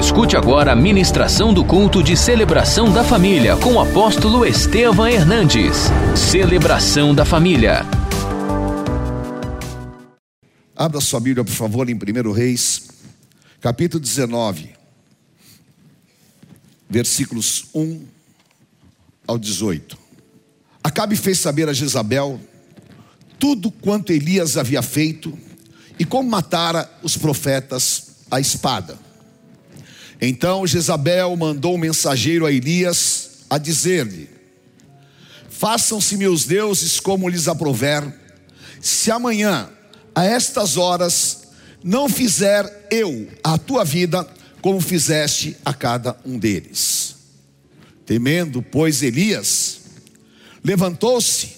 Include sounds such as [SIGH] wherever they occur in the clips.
Escute agora a ministração do culto de celebração da família com o apóstolo Estevam Hernandes. Celebração da família. Abra sua Bíblia, por favor, em 1 Reis, capítulo 19, versículos 1 ao 18. Acabe fez saber a Jezabel tudo quanto Elias havia feito e como matara os profetas à espada. Então Jezabel mandou um mensageiro a Elias a dizer-lhe: Façam-se meus deuses como lhes aprover, se amanhã, a estas horas, não fizer eu a tua vida como fizeste a cada um deles. Temendo, pois, Elias, levantou-se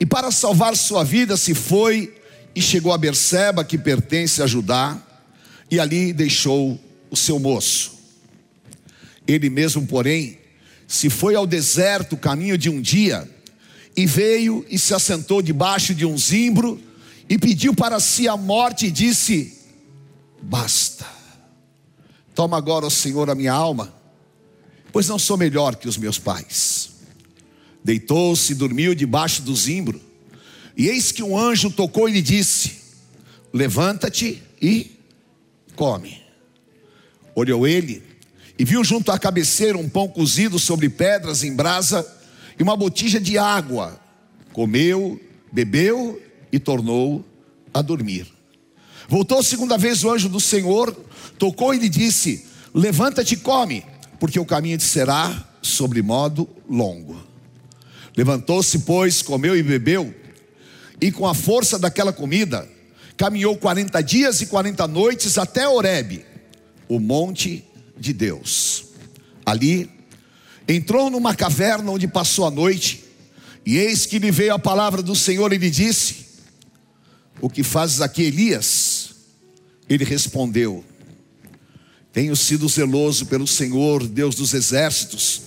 e, para salvar sua vida, se foi e chegou a Berseba, que pertence a Judá, e ali deixou o seu moço. Ele mesmo, porém, se foi ao deserto, caminho de um dia, e veio e se assentou debaixo de um zimbro, e pediu para si a morte, e disse: Basta, toma agora, ó Senhor, a minha alma, pois não sou melhor que os meus pais. Deitou-se e dormiu debaixo do zimbro, e eis que um anjo tocou e lhe disse: Levanta-te e come. Olhou ele e viu junto à cabeceira um pão cozido sobre pedras em brasa e uma botija de água. Comeu, bebeu e tornou a dormir. Voltou segunda vez o anjo do Senhor, tocou e lhe disse: Levanta-te e come, porque o caminho te será sobre modo longo. Levantou-se, pois, comeu e bebeu, e com a força daquela comida, caminhou 40 dias e 40 noites até Horebe, o monte de Deus. Ali entrou numa caverna onde passou a noite, e eis que lhe veio a palavra do Senhor e lhe disse: O que fazes aqui, Elias? Ele respondeu: Tenho sido zeloso pelo Senhor, Deus dos exércitos,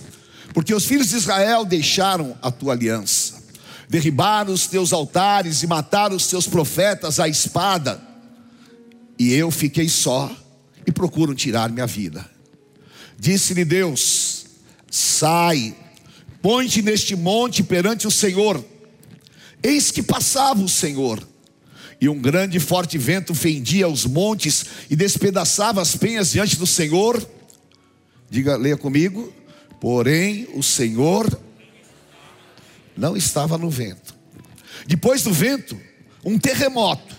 porque os filhos de Israel deixaram a tua aliança, derribaram os teus altares e mataram os teus profetas à espada, e eu fiquei só e procuram tirar minha vida. Disse-lhe Deus: Sai, põe-te neste monte perante o Senhor. Eis que passava o Senhor, e um grande e forte vento fendia os montes e despedaçava as penhas diante do Senhor. Diga, leia comigo. Porém, o Senhor não estava no vento. Depois do vento, um terremoto.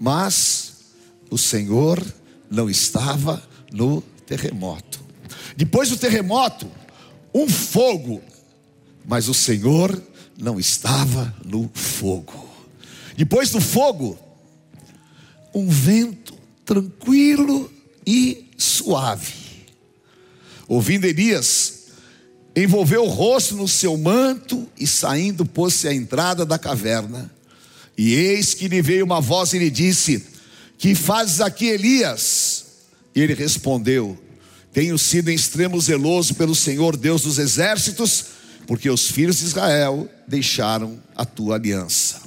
Mas o Senhor não estava no terremoto. Depois do terremoto, um fogo, mas o Senhor não estava no fogo. Depois do fogo, um vento tranquilo e suave. Ouvindo Elias, envolveu o rosto no seu manto e saindo pôs-se à entrada da caverna. E eis que lhe veio uma voz e lhe disse: Que fazes aqui, Elias? E ele respondeu: Tenho sido em extremo zeloso pelo Senhor Deus dos exércitos, porque os filhos de Israel deixaram a tua aliança.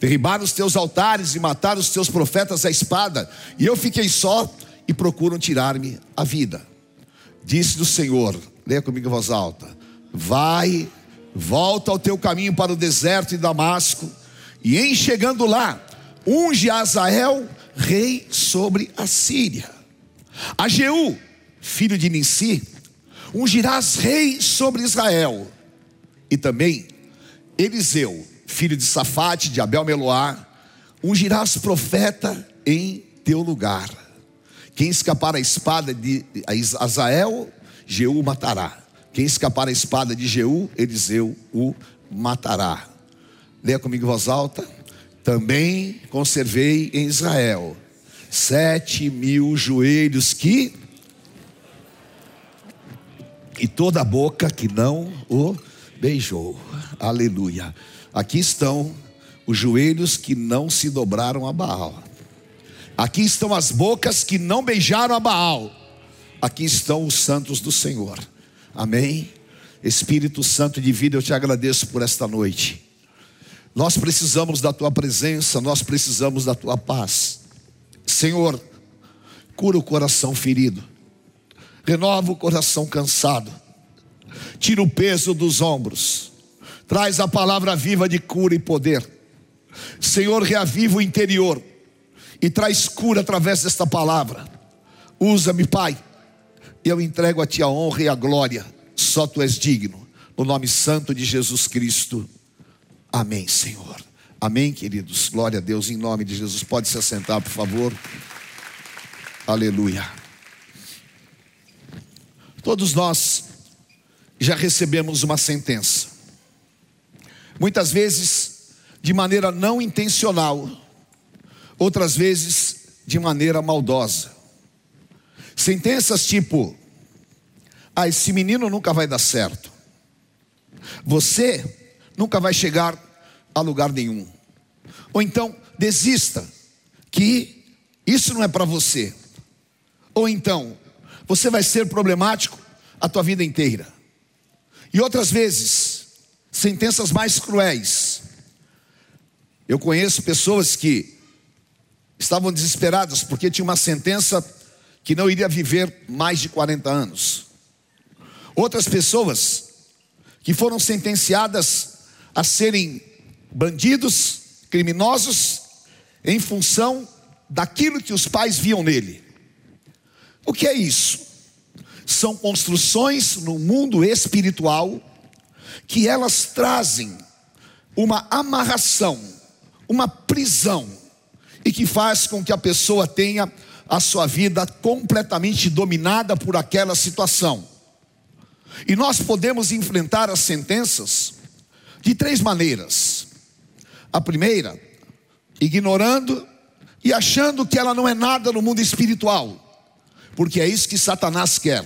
Derribaram os teus altares e mataram os teus profetas à espada, e eu fiquei só e procuram tirar-me a vida. Disse do Senhor, leia comigo em voz alta: Vai, volta ao teu caminho para o deserto de Damasco, e em chegando lá, unge Azael rei sobre a Síria. A Jeú, filho de Nissi, ungirás rei sobre Israel. E também Eliseu, filho de Safate, de Abel Meloá, ungirás profeta em teu lugar. Quem escapar a espada de Azael, Jeú matará. Quem escapar a espada de Jeú, Eliseu o matará. Leia comigo em voz alta. Também conservei em Israel sete mil joelhos que e toda a boca que não o beijou. Aleluia. Aqui estão os joelhos que não se dobraram a Baal. Aqui estão as bocas que não beijaram a Baal. Aqui estão os santos do Senhor. Amém. Espírito Santo de vida, eu te agradeço por esta noite. Nós precisamos da tua presença, nós precisamos da tua paz. Senhor, cura o coração ferido. renova o coração cansado, tira o peso dos ombros, traz a palavra viva de cura e poder. Senhor, reaviva o interior e traz cura através desta palavra. Usa-me, Pai, e eu entrego a Ti a honra e a glória, só Tu és digno, no nome santo de Jesus Cristo. Amém, Senhor. Amém, queridos. Glória a Deus em nome de Jesus. Pode se assentar, por favor. Aleluia. Todos nós já recebemos uma sentença. Muitas vezes de maneira não intencional, outras vezes de maneira maldosa. Sentenças tipo: Ah, esse menino nunca vai dar certo. Você nunca vai chegar a lugar nenhum. Ou então, desista, que isso não é para você. Ou então, você vai ser problemático a tua vida inteira. E outras vezes, sentenças mais cruéis. Eu conheço pessoas que estavam desesperadas porque tinha uma sentença que não iria viver mais de 40 anos. Outras pessoas que foram sentenciadas a serem bandidos, criminosos, em função daquilo que os pais viam nele. O que é isso? São construções no mundo espiritual que elas trazem uma amarração, uma prisão, e que faz com que a pessoa tenha a sua vida completamente dominada por aquela situação. E nós podemos enfrentar as sentenças de três maneiras. A primeira, ignorando e achando que ela não é nada no mundo espiritual, porque é isso que Satanás quer.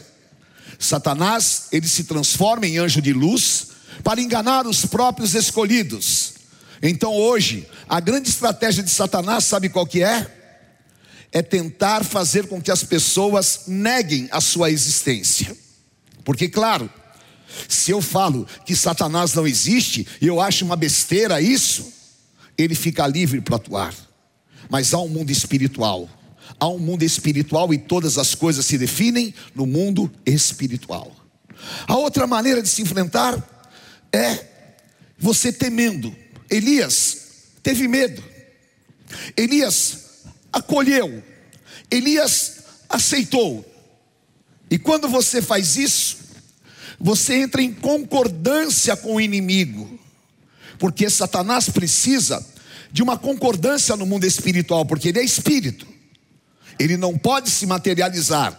Satanás, ele se transforma em anjo de luz para enganar os próprios escolhidos. Então hoje, a grande estratégia de Satanás, sabe qual que é? É tentar fazer com que as pessoas neguem a sua existência. Porque claro, se eu falo que Satanás não existe e eu acho uma besteira isso, ele fica livre para atuar. Mas há um mundo espiritual. Há um mundo espiritual e todas as coisas se definem no mundo espiritual. A outra maneira de se enfrentar é você temendo. Elias teve medo. Elias acolheu. Elias aceitou. E quando você faz isso, você entra em concordância com o inimigo, porque Satanás precisa de uma concordância no mundo espiritual, porque ele é espírito, ele não pode se materializar,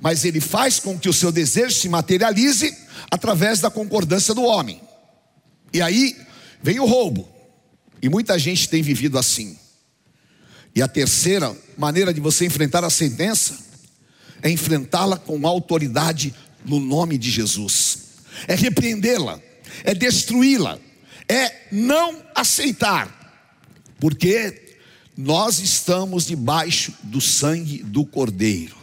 mas ele faz com que o seu desejo se materialize através da concordância do homem. E aí vem o roubo, e muita gente tem vivido assim. E a terceira maneira de você enfrentar a sentença é enfrentá-la com autoridade no nome de Jesus, é repreendê-la, é destruí-la, é não aceitar, porque nós estamos debaixo do sangue do Cordeiro,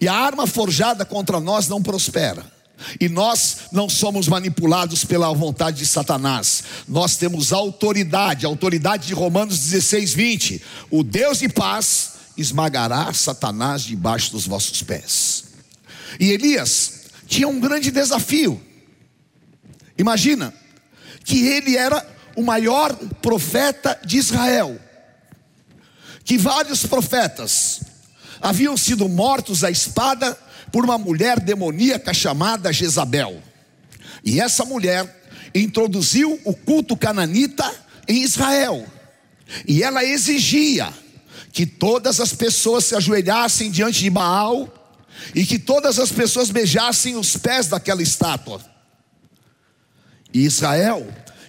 e a arma forjada contra nós não prospera. E nós não somos manipulados pela vontade de Satanás. Nós temos autoridade, autoridade de Romanos 16, 20. O Deus de paz esmagará Satanás debaixo dos vossos pés. E Elias tinha um grande desafio. Imagina que ele era o maior profeta de Israel, que vários profetas haviam sido mortos à espada por uma mulher demoníaca chamada Jezabel. E essa mulher introduziu o culto cananita em Israel. E ela exigia que todas as pessoas se ajoelhassem diante de Baal e que todas as pessoas beijassem os pés daquela estátua. E Israel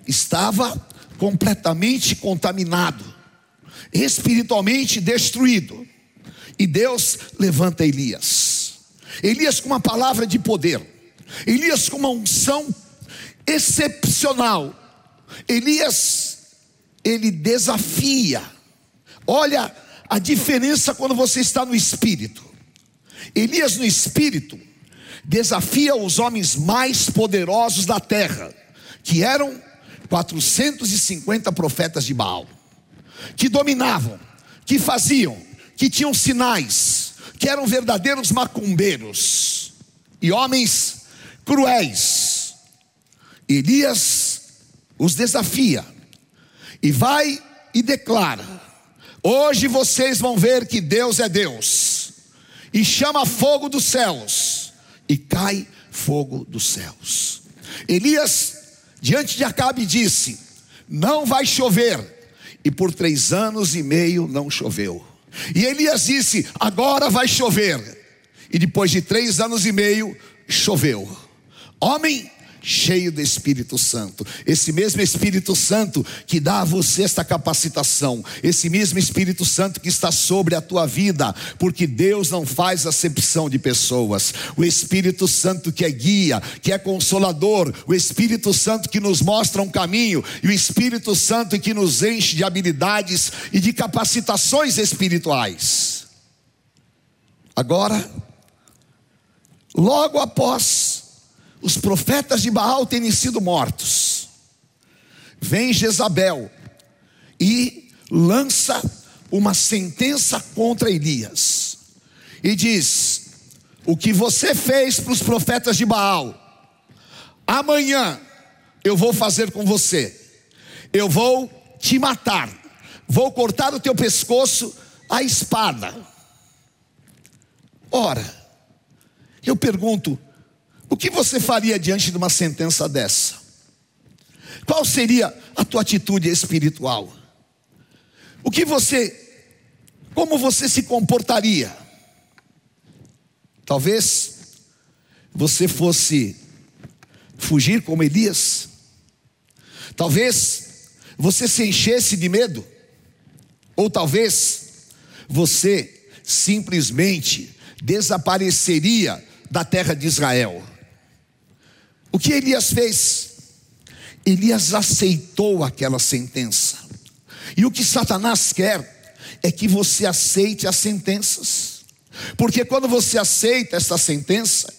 estava completamente contaminado, espiritualmente destruído. E Deus levanta Elias. Elias com uma palavra de poder. Elias com uma unção excepcional. Elias, ele desafia. Olha a diferença quando você está no espírito. Elias, no espírito, desafia os homens mais poderosos da terra, que eram 450 profetas de Baal, que dominavam, que faziam, que tinham sinais, que eram verdadeiros macumbeiros. e homens cruéis. Elias os desafia e vai e declara: Hoje vocês vão ver que Deus é Deus, e chama fogo dos céus, e cai fogo dos céus. Elias, diante de Acabe, disse: Não vai chover, e por três anos e meio não choveu. E Elias disse: Agora vai chover. E depois de três anos e meio, choveu. Homem cheio do Espírito Santo. Esse mesmo Espírito Santo que dá a você esta capacitação, esse mesmo Espírito Santo que está sobre a tua vida, porque Deus não faz acepção de pessoas. O Espírito Santo que é guia, que é consolador, o Espírito Santo que nos mostra um caminho e o Espírito Santo que nos enche de habilidades e de capacitações espirituais. Agora, logo após os profetas de Baal terem sido mortos, vem Jezabel e lança uma sentença contra Elias. E diz: O que você fez para os profetas de Baal, amanhã eu vou fazer com você, eu vou te matar, vou cortar o teu pescoço à espada. Ora, eu pergunto, o que você faria diante de uma sentença dessa? Qual seria a tua atitude espiritual? O que você, como você se comportaria? Talvez você fosse fugir como Elias. Talvez você se enchesse de medo. Ou talvez você simplesmente desapareceria da terra de Israel. O que Elias fez? Elias aceitou aquela sentença. E o que Satanás quer é que você aceite as sentenças. Porque quando você aceita essa sentença,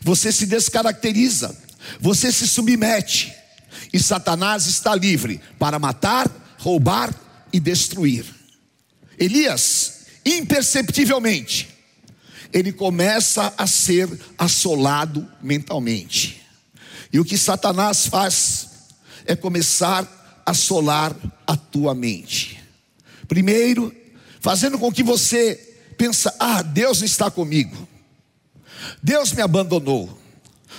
você se descaracteriza, você se submete. E Satanás está livre para matar, roubar e destruir. Elias, imperceptivelmente, ele começa a ser assolado mentalmente. E o que Satanás faz é começar a solar a tua mente. Primeiro, fazendo com que você pensa: "Ah, Deus está comigo. Deus me abandonou".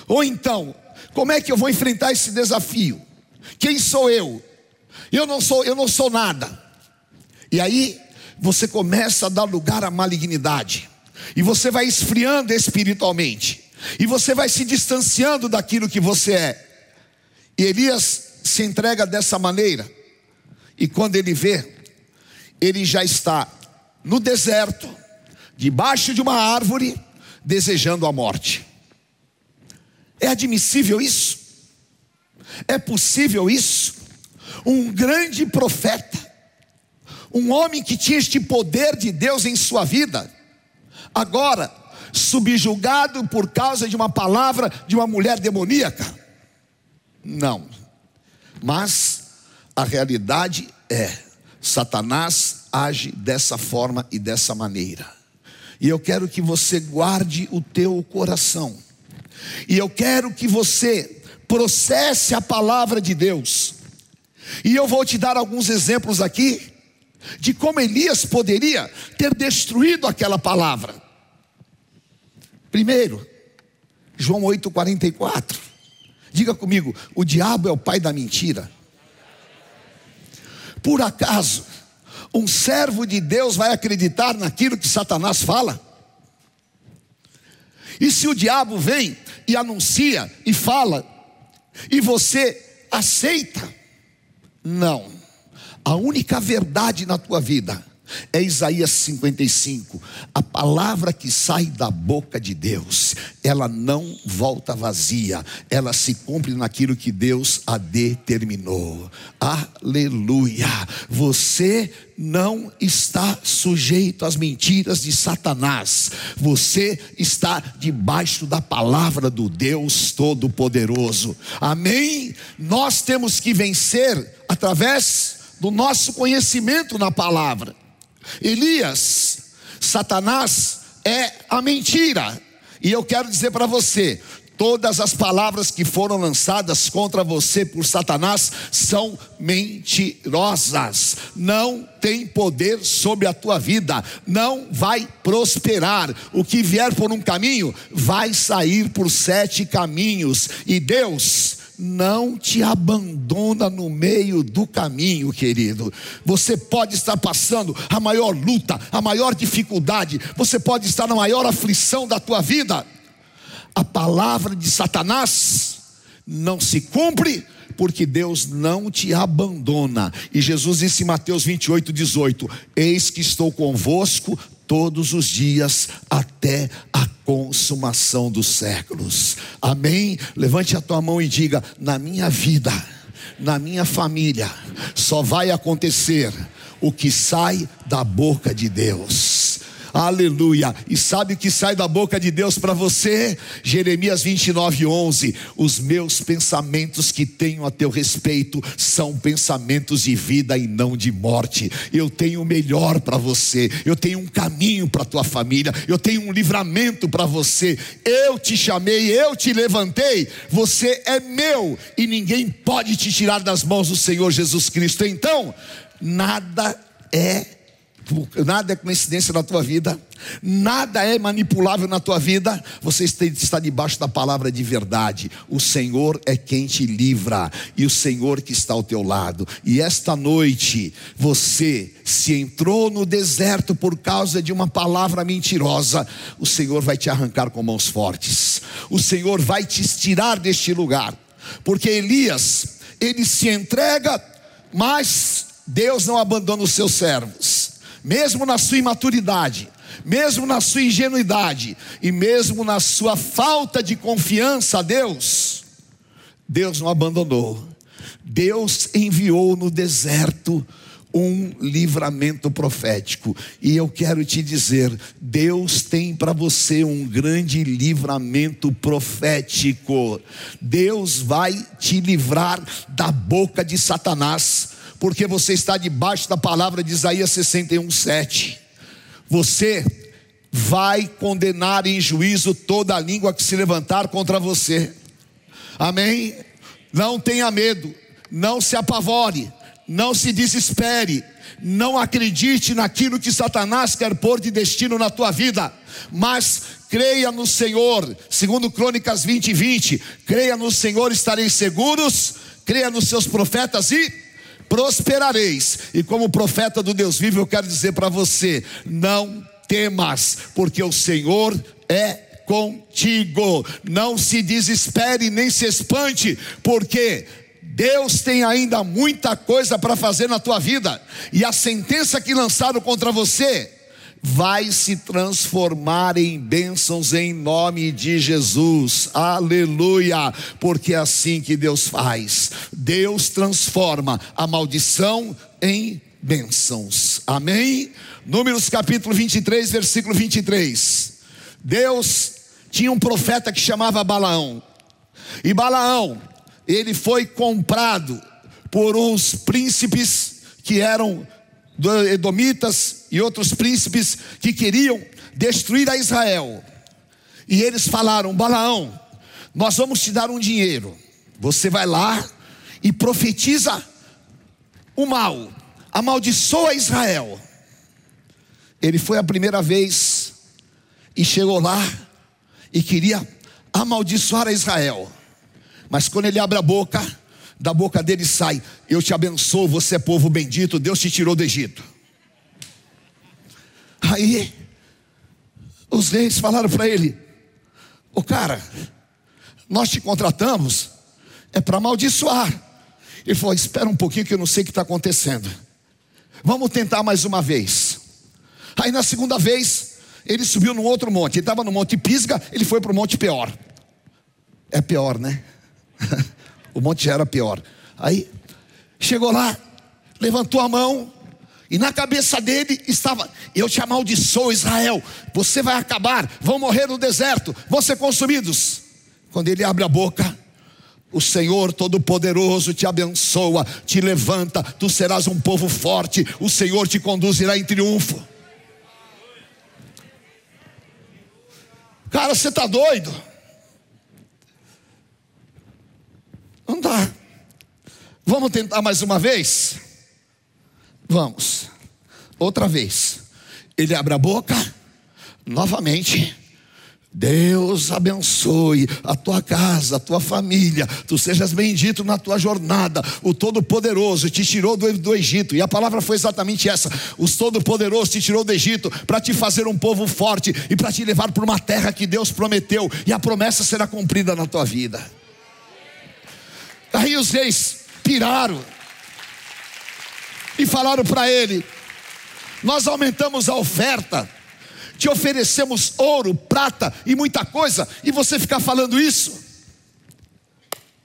Ou então, como é que eu vou enfrentar esse desafio? Quem sou eu? Eu não sou, eu não sou nada. E aí você começa a dar lugar à malignidade. E você vai esfriando espiritualmente. E você vai se distanciando daquilo que você é. E Elias se entrega dessa maneira. E quando ele vê, ele já está no deserto, debaixo de uma árvore, desejando a morte. É admissível isso? É possível isso? Um grande profeta, um homem que tinha este poder de Deus em sua vida, agora subjugado por causa de uma palavra de uma mulher demoníaca? Não. Mas a realidade é: Satanás age dessa forma e dessa maneira. E eu quero que você guarde o teu coração. E eu quero que você processe a palavra de Deus. E eu vou te dar alguns exemplos aqui de como Elias poderia ter destruído aquela palavra. Primeiro, João 8,44. Diga comigo: o diabo é o pai da mentira. Por acaso, um servo de Deus vai acreditar naquilo que Satanás fala? E se o diabo vem e anuncia e fala, e você aceita? Não. A única verdade na tua vida é Isaías 55. A palavra que sai da boca de Deus, ela não volta vazia, ela se cumpre naquilo que Deus a determinou. Aleluia! Você não está sujeito às mentiras de Satanás, você está debaixo da palavra do Deus Todo-Poderoso. Amém? Nós temos que vencer através do nosso conhecimento na palavra. Elias, Satanás é a mentira. E eu quero dizer para você: Todas as palavras que foram lançadas contra você por Satanás são mentirosas, não tem poder sobre a tua vida, não vai prosperar. O que vier por um caminho vai sair por sete caminhos, e Deus não te abandona no meio do caminho, querido. Você pode estar passando a maior luta, a maior dificuldade, você pode estar na maior aflição da tua vida a palavra de Satanás não se cumpre, porque Deus não te abandona. E Jesus disse em Mateus 28, 18: Eis que estou convosco todos os dias até a consumação dos séculos. Amém? Levante a tua mão e diga: Na minha vida, na minha família, só vai acontecer o que sai da boca de Deus. Aleluia. E sabe o que sai da boca de Deus para você? Jeremias 29, 11. Os meus pensamentos que tenho a teu respeito são pensamentos de vida e não de morte. Eu tenho o melhor para você. Eu tenho um caminho para tua família. Eu tenho um livramento para você. Eu te chamei, eu te levantei. Você é meu e ninguém pode te tirar das mãos do Senhor Jesus Cristo. Então, nada é nada é coincidência na tua vida, nada é manipulável na tua vida, você está debaixo da palavra de verdade. O Senhor é quem te livra e o Senhor que está ao teu lado. E esta noite você se entrou no deserto por causa de uma palavra mentirosa, o Senhor vai te arrancar com mãos fortes. O Senhor vai te tirar deste lugar, porque Elias, ele se entrega, mas Deus não abandona os seus servos mesmo na sua imaturidade, mesmo na sua ingenuidade e mesmo na sua falta de confiança a Deus, Deus não abandonou. Deus enviou no deserto um livramento profético. E eu quero te dizer, Deus tem para você um grande livramento profético. Deus vai te livrar da boca de Satanás porque você está debaixo da palavra de Isaías 61, 7. Você vai condenar em juízo toda a língua que se levantar contra você. Amém? Não tenha medo, não se apavore, não se desespere, não acredite naquilo que Satanás quer pôr de destino na tua vida, mas creia no Senhor, segundo Crônicas 20, 20, creia no Senhor, estareis seguros, creia nos seus profetas e prosperareis. E como profeta do Deus vivo, eu quero dizer para você: não temas, porque o Senhor é contigo. Não se desespere nem se espante, porque Deus tem ainda muita coisa para fazer na tua vida, e a sentença que lançaram contra você vai se transformar em bênçãos em nome de Jesus. Aleluia! Porque é assim que Deus faz. Deus transforma a maldição em bênçãos. Amém? Números capítulo 23, versículo 23. Deus tinha um profeta que chamava Balaão. E Balaão, ele foi comprado por uns príncipes que eram edomitas e outros príncipes que queriam destruir a Israel. E eles falaram: Balaão, nós vamos te dar um dinheiro. Você vai lá e profetiza o mal, amaldiçoa Israel. Ele foi a primeira vez e chegou lá e queria amaldiçoar a Israel. Mas quando ele abre a boca, da boca dele sai: Eu te abençoo, você é povo bendito, Deus te tirou do Egito. Aí, os reis falaram para ele: Ô cara, nós te contratamos, é para amaldiçoar. Ele falou: Espera um pouquinho que eu não sei o que está acontecendo. Vamos tentar mais uma vez. Aí na segunda vez, ele subiu num outro monte. Ele estava no Monte Pisga, ele foi para o Monte Peor. É pior, né? [LAUGHS] O monte já era pior. Aí chegou lá, levantou a mão, e na cabeça dele estava: Eu te amaldiçoo, Israel, você vai acabar, vão morrer no deserto, vão ser consumidos. Quando ele abre a boca, o Senhor Todo-Poderoso te abençoa, te levanta, tu serás um povo forte, o Senhor te conduzirá em triunfo. Cara, você está doido? Não dá. Vamos tentar mais uma vez? Vamos. Outra vez. Ele abre a boca, novamente. Deus abençoe a tua casa, a tua família, tu sejas bendito na tua jornada. O Todo-Poderoso te tirou do, do, Egito, e a palavra foi exatamente essa: o Todo-Poderoso te tirou do Egito para te fazer um povo forte e para te levar para uma terra que Deus prometeu, e a promessa será cumprida na tua vida. Aí os reis piraram e falaram para ele: Nós aumentamos a oferta te oferecemos ouro, prata e muita coisa, e você ficar falando isso?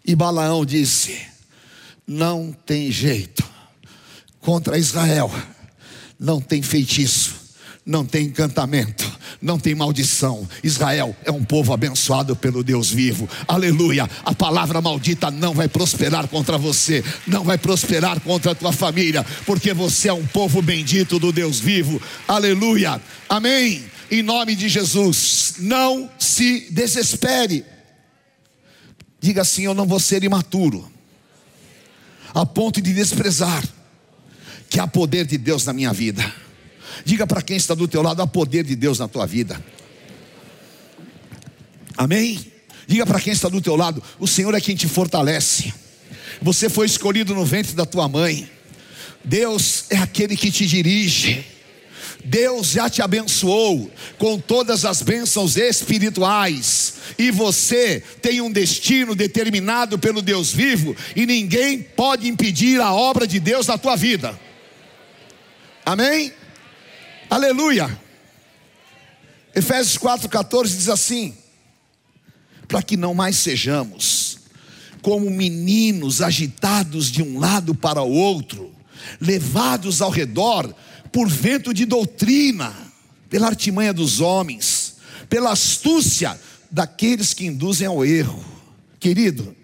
E Balaão disse: Não tem jeito, contra Israel, não tem feitiço, não tem encantamento, não tem maldição. Israel é um povo abençoado pelo Deus vivo. Aleluia. A palavra maldita não vai prosperar contra você, não vai prosperar contra a tua família, porque você é um povo bendito do Deus vivo. Aleluia. Amém. Em nome de Jesus, não se desespere. Diga assim: Eu não vou ser imaturo, a ponto de desprezar que há poder de Deus na minha vida. Diga para quem está do teu lado: há poder de Deus na tua vida. Amém? Diga para quem está do teu lado: o Senhor é quem te fortalece. Você foi escolhido no ventre da tua mãe. Deus é aquele que te dirige. Deus já te abençoou com todas as bênçãos espirituais, e você tem um destino determinado pelo Deus vivo, e ninguém pode impedir a obra de Deus na tua vida. Amém? Aleluia. Efésios 4,14 diz assim: para que não mais sejamos como meninos agitados de um lado para o outro, levados ao redor por vento de doutrina, pela artimanha dos homens, pela astúcia daqueles que induzem ao erro. Querido,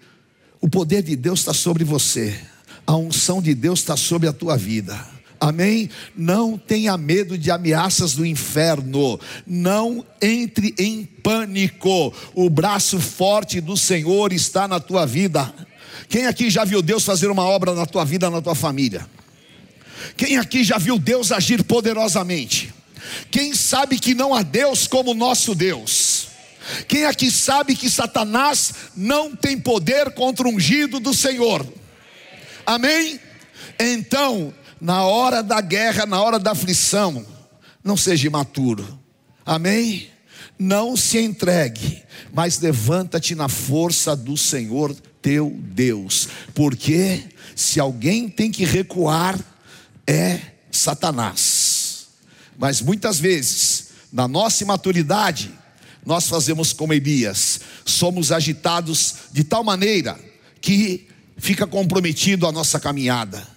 o poder de Deus está sobre você, a unção de Deus está sobre a tua vida. Amém? Não tenha medo de ameaças do inferno. Não entre em pânico. O braço forte do Senhor está na tua vida. Quem aqui já viu Deus fazer uma obra na tua vida, na tua família? Quem aqui já viu Deus agir poderosamente? Quem sabe que não há Deus como nosso Deus? Quem aqui sabe que Satanás não tem poder contra o ungido do Senhor? Amém? Então, na hora da guerra, na hora da aflição, não seja imaturo. Amém? Não se entregue, mas levanta-te na força do Senhor teu Deus, porque se alguém tem que recuar, é Satanás. Mas muitas vezes, na nossa imaturidade, nós fazemos como Elias, somos agitados de tal maneira que fica comprometido a nossa caminhada.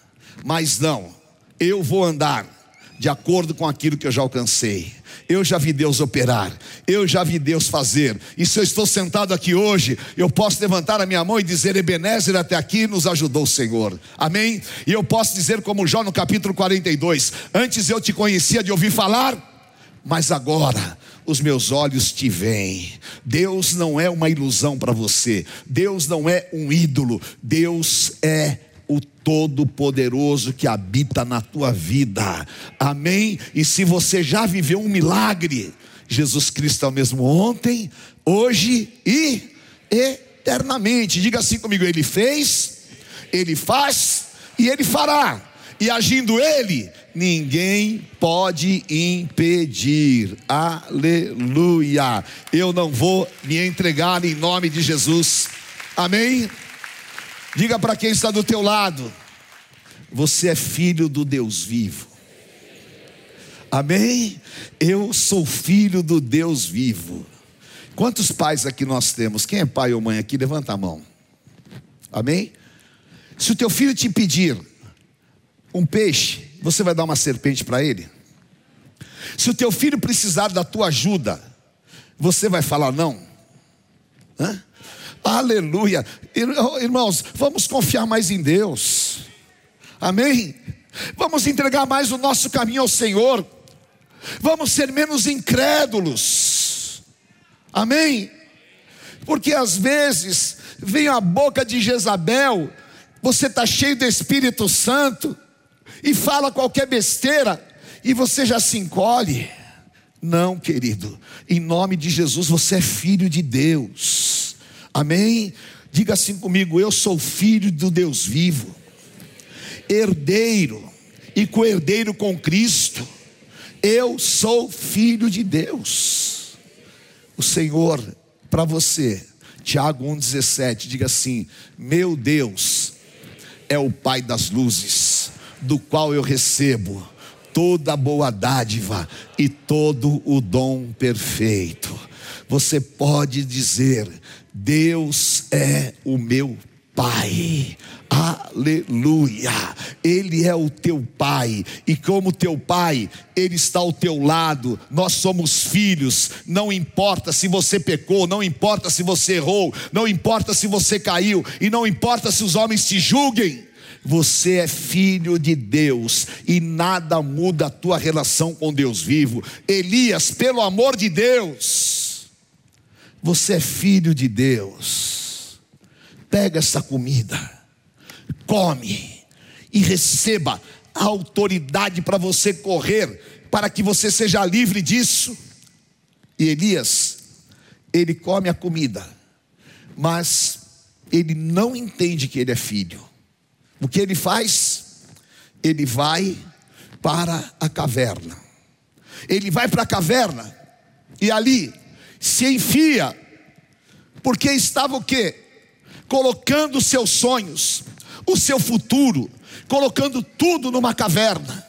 Mas não, eu vou andar de acordo com aquilo que eu já alcancei. Eu já vi Deus operar, eu já vi Deus fazer. E se eu estou sentado aqui hoje, eu posso levantar a minha mão e dizer: Ebenezer, até aqui nos ajudou o Senhor. Amém? E eu posso dizer, como Jó no capítulo 42: Antes eu te conhecia de ouvir falar, mas agora os meus olhos te veem. Deus não é uma ilusão para você, Deus não é um ídolo, Deus é Todo-Poderoso que habita na tua vida. Amém? E se você já viveu um milagre, Jesus Cristo é o mesmo ontem, hoje e eternamente. Diga assim comigo: Ele fez, Ele faz e Ele fará. E agindo Ele, ninguém pode impedir. Aleluia. Eu não vou me entregar em nome de Jesus. Amém? Diga para quem está do teu lado: você é filho do Deus vivo. Amém? Eu sou filho do Deus vivo. Quantos pais aqui nós temos? Quem é pai ou mãe aqui? Levanta a mão. Amém? Se o teu filho te pedir um peixe, você vai dar uma serpente para ele? Se o teu filho precisar da tua ajuda, você vai falar não? Hã? Aleluia. Irmãos, vamos confiar mais em Deus. Amém? Vamos entregar mais o nosso caminho ao Senhor. Vamos ser menos incrédulos. Amém? Porque às vezes vem a boca de Jezabel, você está cheio do Espírito Santo e fala qualquer besteira e você já se encolhe. Não, querido, em nome de Jesus você é filho de Deus, amém? Diga assim comigo: eu sou filho do Deus vivo, herdeiro e co-herdeiro com Cristo, eu sou filho de Deus. O Senhor, para você, Tiago 1,17, diga assim: Meu Deus é o Pai das luzes, do qual eu recebo toda boa dádiva e todo o dom perfeito. Você pode dizer: Deus é o meu Pai. Aleluia. Ele é o teu pai e como teu pai, ele está ao teu lado. Nós somos filhos. Não importa se você pecou, não importa se você errou, não importa se você caiu e não importa se os homens te julguem. Você é filho de Deus e nada muda a tua relação com Deus vivo. Elias, pelo amor de Deus, você é filho de Deus. Pega essa comida, come e receba a autoridade para você correr, para que você seja livre disso. E Elias, ele come a comida, mas ele não entende que ele é filho. O que ele faz? Ele vai para a caverna. Ele vai para a caverna e ali se enfia, porque estava o que? Colocando seus sonhos, o seu futuro, colocando tudo numa caverna.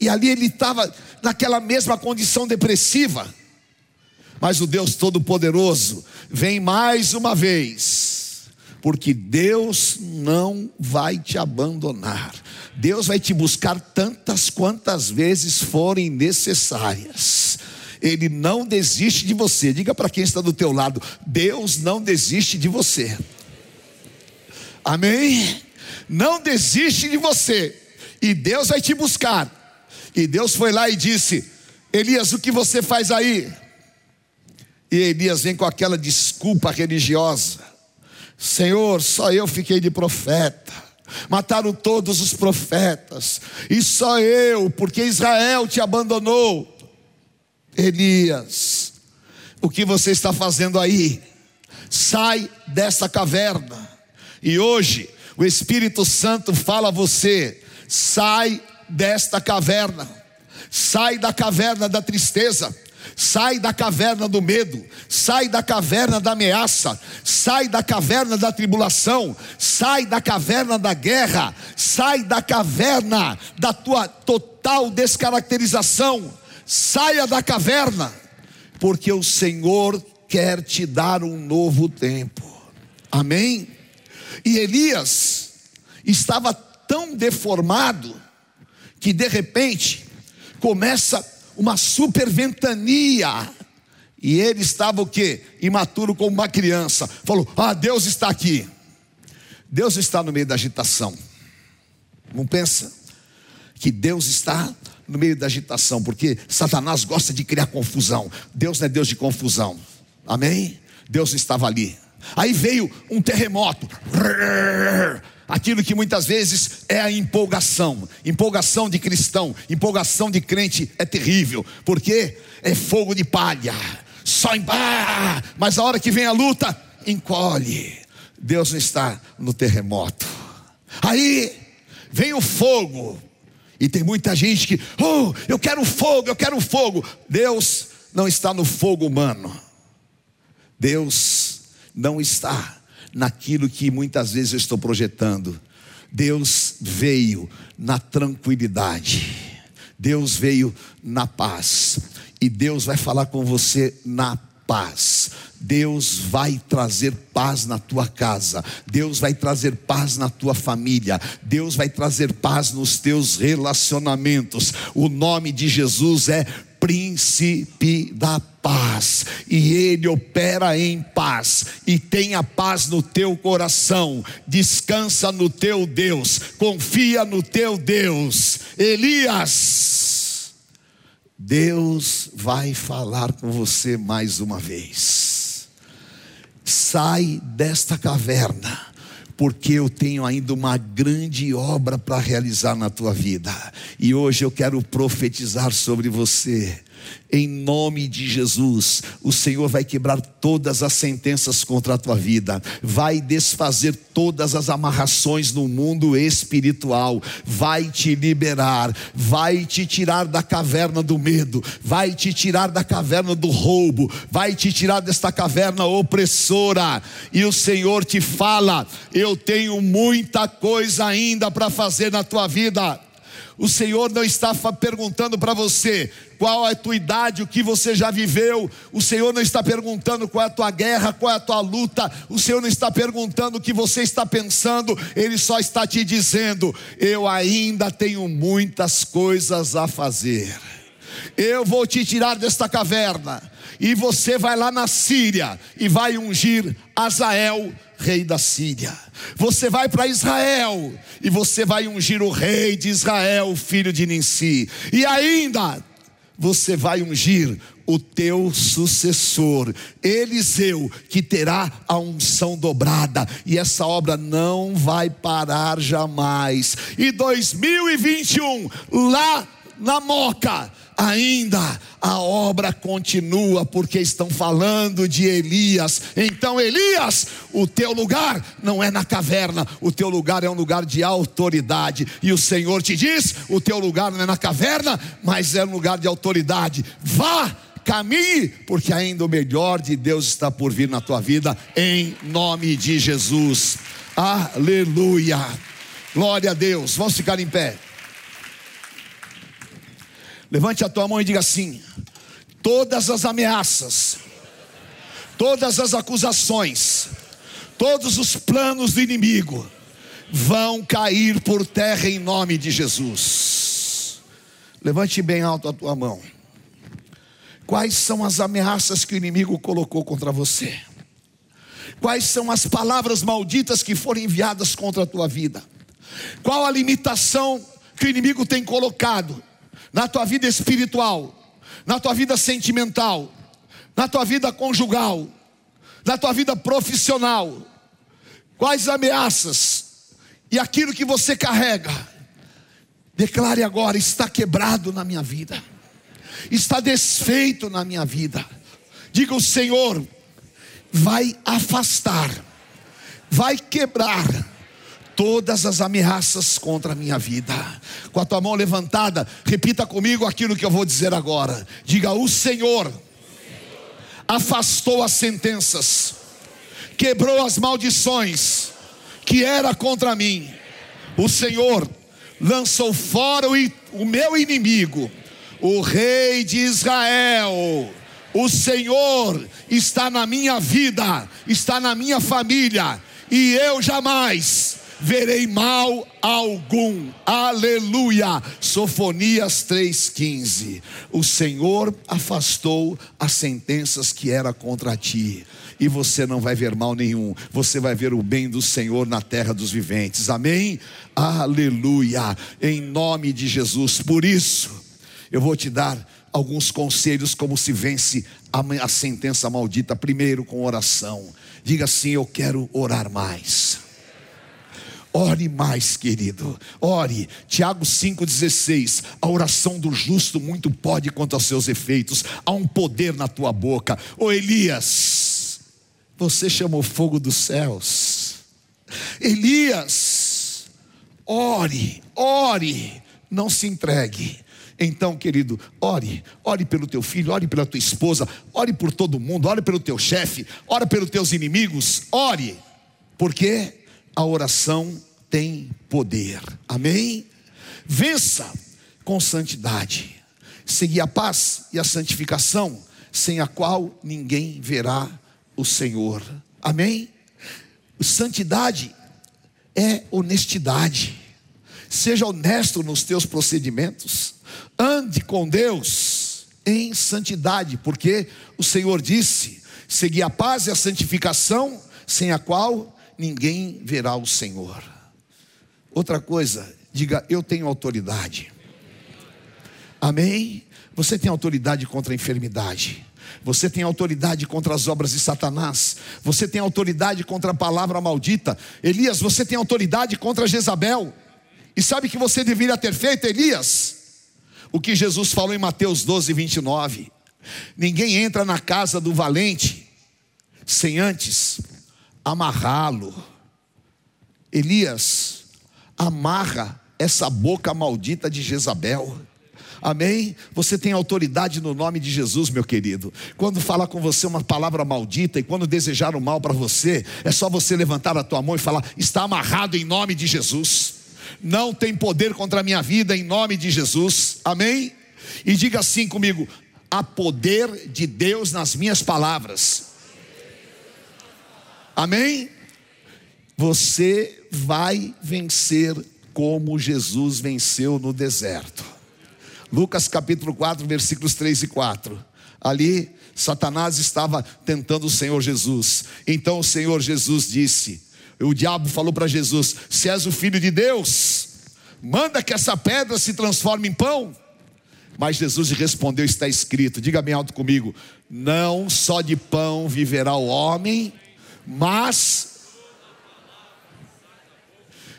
E ali ele estava naquela mesma condição depressiva. Mas o Deus Todo-Poderoso vem mais uma vez porque Deus não vai te abandonar. Deus vai te buscar tantas quantas vezes forem necessárias. Ele não desiste de você. Diga para quem está do teu lado, Deus não desiste de você. Amém? Não desiste de você. E Deus vai te buscar. E Deus foi lá e disse: Elias, o que você faz aí? E Elias vem com aquela desculpa religiosa. Senhor, só eu fiquei de profeta. Mataram todos os profetas, e só eu, porque Israel te abandonou. Elias, o que você está fazendo aí? Sai dessa caverna. E hoje o Espírito Santo fala a você: sai desta caverna, sai da caverna da tristeza, Sai da caverna do medo, sai da caverna da ameaça, sai da caverna da tribulação, sai da caverna da guerra, sai da caverna da tua total descaracterização. Saia da caverna, porque o Senhor quer te dar um novo tempo. Amém? E Elias estava tão deformado que de repente começa uma super ventania. E ele estava o que? Imaturo como uma criança. Falou: Ah, Deus está aqui. Deus está no meio da agitação. Não pensa que Deus está no meio da agitação, porque Satanás gosta de criar confusão. Deus não é Deus de confusão. Amém? Deus estava ali. Aí veio um terremoto aquilo que muitas vezes é a empolgação. Empolgação de cristão, empolgação de crente é terrível, porque é fogo de palha. Só em mas a hora que vem a luta, encolhe. Deus não está no terremoto. Aí vem o fogo. E tem muita gente que, oh, eu quero fogo, eu quero fogo. Deus não está no fogo humano. Deus não está naquilo que muitas vezes eu estou projetando. Deus veio na tranquilidade, Deus veio na paz, e Deus vai falar com você na paz. Deus vai trazer paz na tua casa, Deus vai trazer paz na tua família, Deus vai trazer paz nos teus relacionamentos. O nome de Jesus é príncipe da paz, e ele opera em paz, e tenha paz no teu coração, descansa no teu Deus, confia no teu Deus. Elias, Deus vai falar com você mais uma vez. Sai desta caverna porque eu tenho ainda uma grande obra para realizar na tua vida. E hoje eu quero profetizar sobre você. Em nome de Jesus, o Senhor vai quebrar todas as sentenças contra a tua vida, vai desfazer todas as amarrações no mundo espiritual, vai te liberar, vai te tirar da caverna do medo, vai te tirar da caverna do roubo, vai te tirar desta caverna opressora. E o Senhor te fala: Eu tenho muita coisa ainda para fazer na tua vida. O Senhor não está perguntando para você qual é a tua idade, o que você já viveu. O Senhor não está perguntando qual é a tua guerra, qual é a tua luta. O Senhor não está perguntando o que você está pensando. Ele só está te dizendo: Eu ainda tenho muitas coisas a fazer. Eu vou te tirar desta caverna. E você vai lá na Síria e vai ungir Azael rei da Síria. Você vai para Israel e você vai ungir o rei de Israel, filho de Ninsi. E ainda você vai ungir o teu sucessor, Eliseu, que terá a unção dobrada, e essa obra não vai parar jamais. E 2021, lá na Moca, ainda a obra continua, porque estão falando de Elias. Então, Elias, o teu lugar não é na caverna, o teu lugar é um lugar de autoridade. E o Senhor te diz: o teu lugar não é na caverna, mas é um lugar de autoridade. Vá caminhe, porque ainda o melhor de Deus está por vir na tua vida, em nome de Jesus. Aleluia. Glória a Deus. Vamos ficar em pé. Levante a tua mão e diga assim: todas as ameaças, todas as acusações, todos os planos do inimigo vão cair por terra em nome de Jesus. Levante bem alto a tua mão. Quais são as ameaças que o inimigo colocou contra você? Quais são as palavras malditas que foram enviadas contra a tua vida? Qual a limitação que o inimigo tem colocado na tua vida espiritual, na tua vida sentimental, na tua vida conjugal, na tua vida profissional. Quais ameaças e aquilo que você carrega, declare agora: está quebrado na minha vida, está desfeito na minha vida. Diga: o Senhor vai afastar, vai quebrar todas as ameaças contra a minha vida. Com a tua mão levantada, repita comigo aquilo que eu vou dizer agora. Diga: O Senhor afastou as sentenças, quebrou as maldições que era contra mim. O Senhor lançou fora o, o meu inimigo, o rei de Israel. O Senhor está na minha vida, está na minha família, e eu jamais verei mal algum. Aleluia. Sofonias 3:15. O Senhor afastou as sentenças que era contra ti, e você não vai ver mal nenhum. Você vai ver o bem do Senhor na terra dos viventes. Amém? Aleluia. Em nome de Jesus. Por isso, eu vou te dar alguns conselhos como se vence a, a sentença maldita. Primeiro, com oração. Diga assim: Eu quero orar mais. Ore mais, querido. Ore. Tiago 5,16. A oração do justo muito pode quanto aos seus efeitos. Há um poder na tua boca. Ô Elias, você chamou fogo dos céus. Elias, ore, ore. Não se entregue. Então, querido, ore, ore pelo teu filho, ore pela tua esposa, ore por todo mundo, ore pelo teu chefe, ore pelos teus inimigos, ore. Por quê? A oração tem poder. Amém? Vença com santidade. Seguir a paz e a santificação, sem a qual ninguém verá o Senhor. Amém? Santidade é honestidade. Seja honesto nos teus procedimentos. Ande com Deus em santidade, porque o Senhor disse: seguir a paz e a santificação, sem a qual ninguém verá o Senhor. Outra coisa, diga: Eu tenho autoridade. Amém? Você tem autoridade contra a enfermidade. Você tem autoridade contra as obras de Satanás. Você tem autoridade contra a palavra maldita. Elias, você tem autoridade contra Jezabel. E sabe que você deveria ter feito, Elias? O que Jesus falou em Mateus 12, 29. Ninguém entra na casa do valente sem antes amarrá-lo. Elias, amarra essa boca maldita de Jezabel. Amém? Você tem autoridade no nome de Jesus, meu querido. Quando falar com você uma palavra maldita e quando desejar o mal para você, é só você levantar a tua mão e falar: está amarrado em nome de Jesus. Não tem poder contra a minha vida em nome de Jesus. Amém? E diga assim comigo: há poder de Deus nas minhas palavras. Amém? Você vai vencer como Jesus venceu no deserto. Lucas capítulo 4, versículos 3 e 4. Ali, Satanás estava tentando o Senhor Jesus. Então o Senhor Jesus disse: O diabo falou para Jesus: Se és o filho de Deus, manda que essa pedra se transforme em pão. Mas Jesus respondeu: Está escrito, diga bem alto comigo: Não só de pão viverá o homem, mas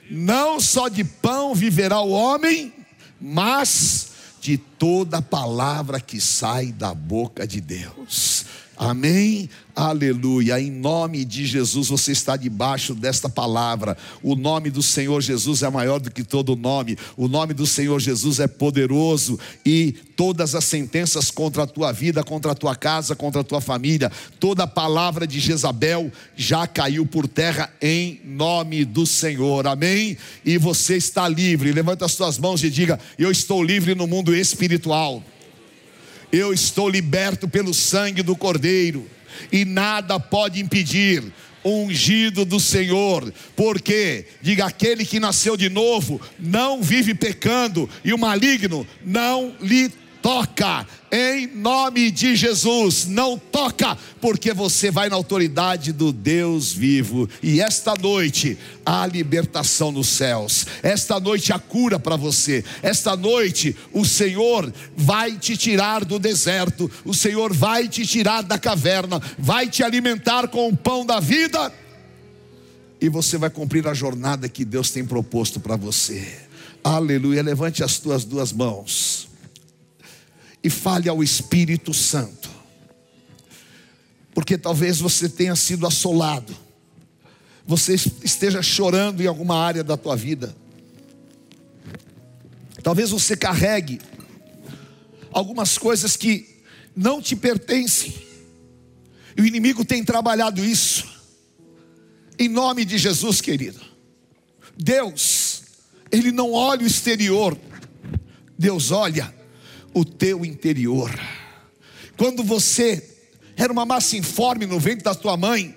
não só de pão viverá o homem, mas de toda palavra que sai da boca de Deus. Amém? Aleluia. Em nome de Jesus, você está debaixo desta palavra. O nome do Senhor Jesus é maior do que todo nome. O nome do Senhor Jesus é poderoso e todas as sentenças contra a tua vida, contra a tua casa, contra a tua família, toda a palavra de Jezabel já caiu por terra em nome do Senhor. Amém? E você está livre. Levanta as tuas mãos e diga: Eu estou livre no mundo espiritual eu estou liberto pelo sangue do Cordeiro, e nada pode impedir ungido do Senhor, porque, diga, aquele que nasceu de novo não vive pecando, e o maligno não lhe toca, em nome de Jesus, não toca, porque você vai na autoridade do Deus vivo, e esta noite há libertação nos céus, esta noite há cura para você, esta noite o Senhor vai te tirar do deserto, o Senhor vai te tirar da caverna, vai te alimentar com o pão da vida, e você vai cumprir a jornada que Deus tem proposto para você. Aleluia, levante as tuas duas mãos e fale ao Espírito Santo. Porque talvez você tenha sido assolado, você esteja chorando em alguma área da tua vida. Talvez você carregue algumas coisas que não te pertencem. E o inimigo tem trabalhado isso. Em nome de Jesus, querido. Deus, ele não olha o exterior. Deus olha o teu interior. Quando você era uma massa informe no ventre da tua mãe,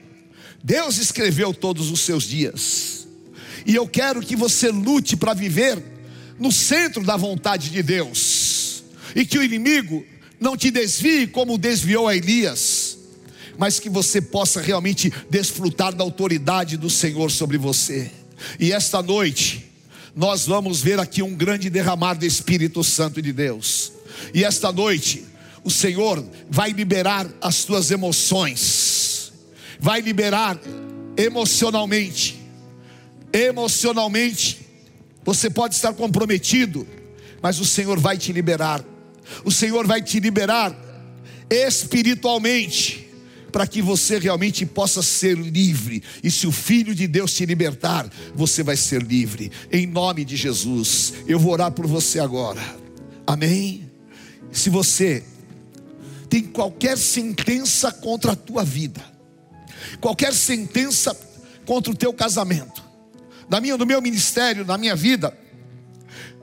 Deus escreveu todos os seus dias. E eu quero que você lute para viver no centro da vontade de Deus. E que o inimigo não te desvie como desviou a Elias, mas que você possa realmente desfrutar da autoridade do Senhor sobre você. E esta noite, nós vamos ver aqui um grande derramar do Espírito Santo de Deus. E esta noite, o Senhor vai liberar as tuas emoções, vai liberar emocionalmente. Emocionalmente, você pode estar comprometido, mas o Senhor vai te liberar. O Senhor vai te liberar espiritualmente, para que você realmente possa ser livre. E se o Filho de Deus te libertar, você vai ser livre. Em nome de Jesus, eu vou orar por você agora. Amém. Se você tem qualquer sentença contra a tua vida, qualquer sentença contra o teu casamento, na minha, no meu ministério, na minha vida,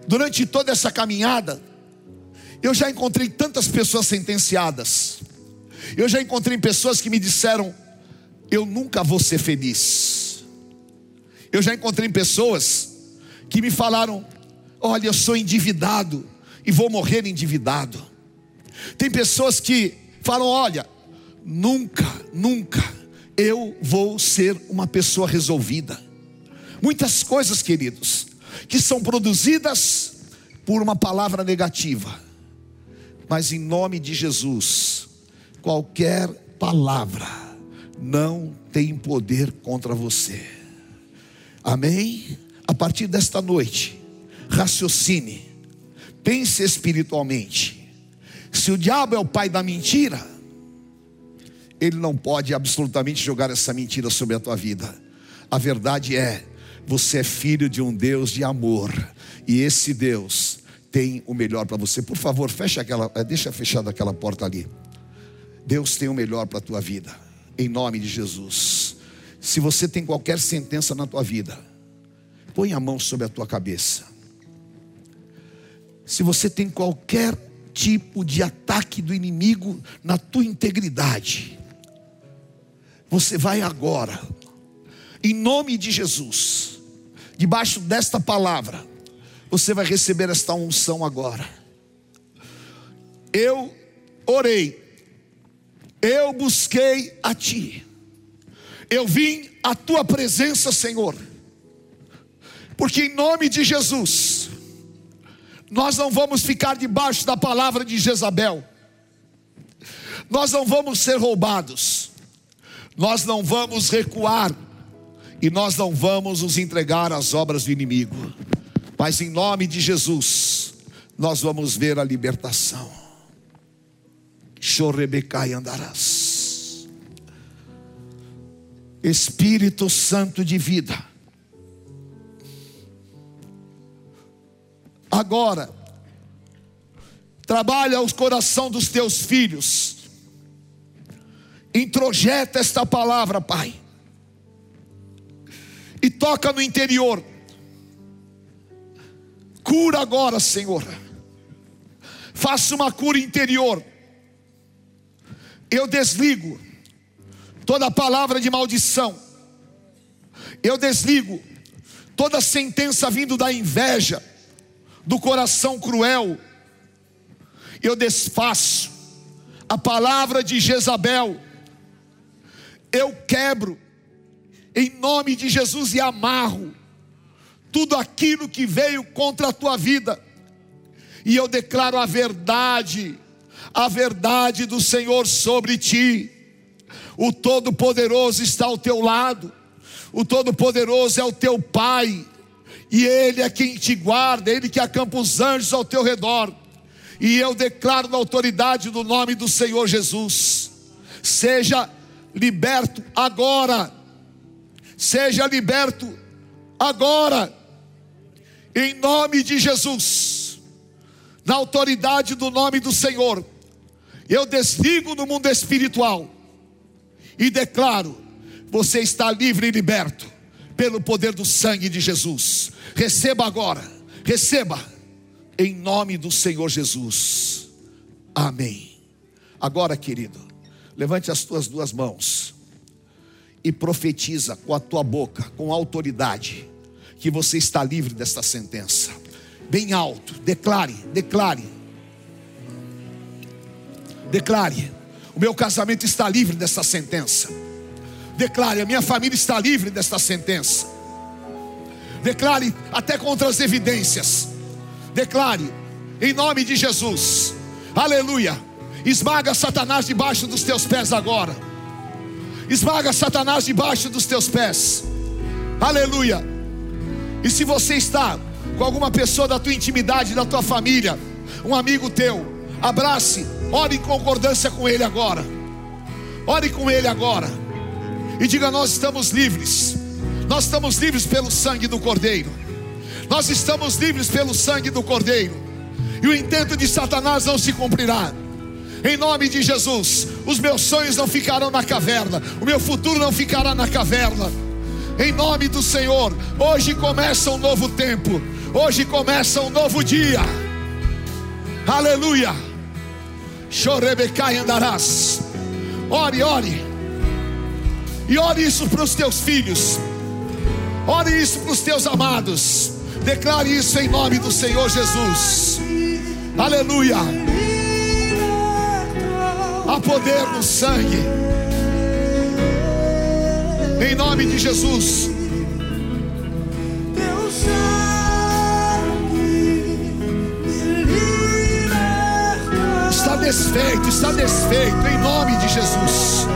durante toda essa caminhada, eu já encontrei tantas pessoas sentenciadas. Eu já encontrei pessoas que me disseram: Eu nunca vou ser feliz. Eu já encontrei pessoas que me falaram: Olha, eu sou endividado e vou morrer endividado. Tem pessoas que falam: olha, nunca, nunca eu vou ser uma pessoa resolvida. Muitas coisas, queridos, que são produzidas por uma palavra negativa. Mas em nome de Jesus, qualquer palavra não tem poder contra você. Amém? A partir desta noite, raciocine, pense espiritualmente. Se o diabo é o pai da mentira, ele não pode absolutamente jogar essa mentira sobre a tua vida. A verdade é, você é filho de um Deus de amor, e esse Deus tem o melhor para você. Por favor, feche aquela, eh, deixa fechada aquela porta ali. Deus tem o melhor para a tua vida, em nome de Jesus. Se você tem qualquer sentença na tua vida, põe a mão sobre a tua cabeça. Se você tem qualquer tipo de ataque do inimigo na tua integridade, você vai agora, em nome de Jesus, debaixo desta palavra, você vai receber esta unção agora. Eu orei, eu busquei a Ti, eu vim à Tua presença, Senhor, porque em nome de Jesus, nós não vamos ficar debaixo da palavra de Jezabel, nós não vamos ser roubados, nós não vamos recuar, e nós não vamos nos entregar às obras do inimigo, mas em nome de Jesus, nós vamos ver a libertação. Chorebecai andarás. Espírito Santo de vida. Agora, trabalha os coração dos teus filhos. Introjeta esta palavra, Pai. E toca no interior. Cura agora, Senhor. Faça uma cura interior. Eu desligo toda palavra de maldição. Eu desligo toda sentença vindo da inveja, do coração cruel. Eu desfaço a palavra de Jezabel. Eu quebro em nome de Jesus e amarro tudo aquilo que veio contra a tua vida. E eu declaro a verdade, a verdade do Senhor sobre ti. O Todo-Poderoso está ao teu lado, o Todo-Poderoso é o teu Pai, e Ele é quem te guarda, Ele que acampa os anjos ao teu redor. E eu declaro na autoridade do nome do Senhor Jesus: seja liberto agora, seja liberto agora em nome de Jesus, na autoridade do nome do Senhor, eu desligo no mundo espiritual e declaro: você está livre e liberto pelo poder do sangue de Jesus. Receba agora, receba, em nome do Senhor Jesus. Amém. Agora, querido, levante as tuas duas mãos e profetiza com a tua boca, com autoridade que você está livre desta sentença. Bem alto, declare, declare. Declare: o meu casamento está livre desta sentença. Declare: a minha família está livre desta sentença. Declare até contra as evidências. Declare em nome de Jesus. Aleluia. Esmaga Satanás debaixo dos teus pés agora. Esmaga Satanás debaixo dos teus pés. Aleluia. E se você está com alguma pessoa da tua intimidade, da tua família, um amigo teu, abrace, ore em concordância com ele agora. Ore com ele agora. E diga: Nós estamos livres. Nós estamos livres pelo sangue do Cordeiro. Nós estamos livres pelo sangue do Cordeiro. E o intento de Satanás não se cumprirá. Em nome de Jesus, os meus sonhos não ficarão na caverna, o meu futuro não ficará na caverna em nome do Senhor. Hoje começa um novo tempo, hoje começa um novo dia. Aleluia. Chorebecai andarás. Ore, ore. E ore isso para os teus filhos. Ore isso para os teus amados. Declare isso em nome do Senhor Jesus. Aleluia. Há poder no sangue. Em nome de Jesus. Está desfeito, está desfeito, em nome de Jesus.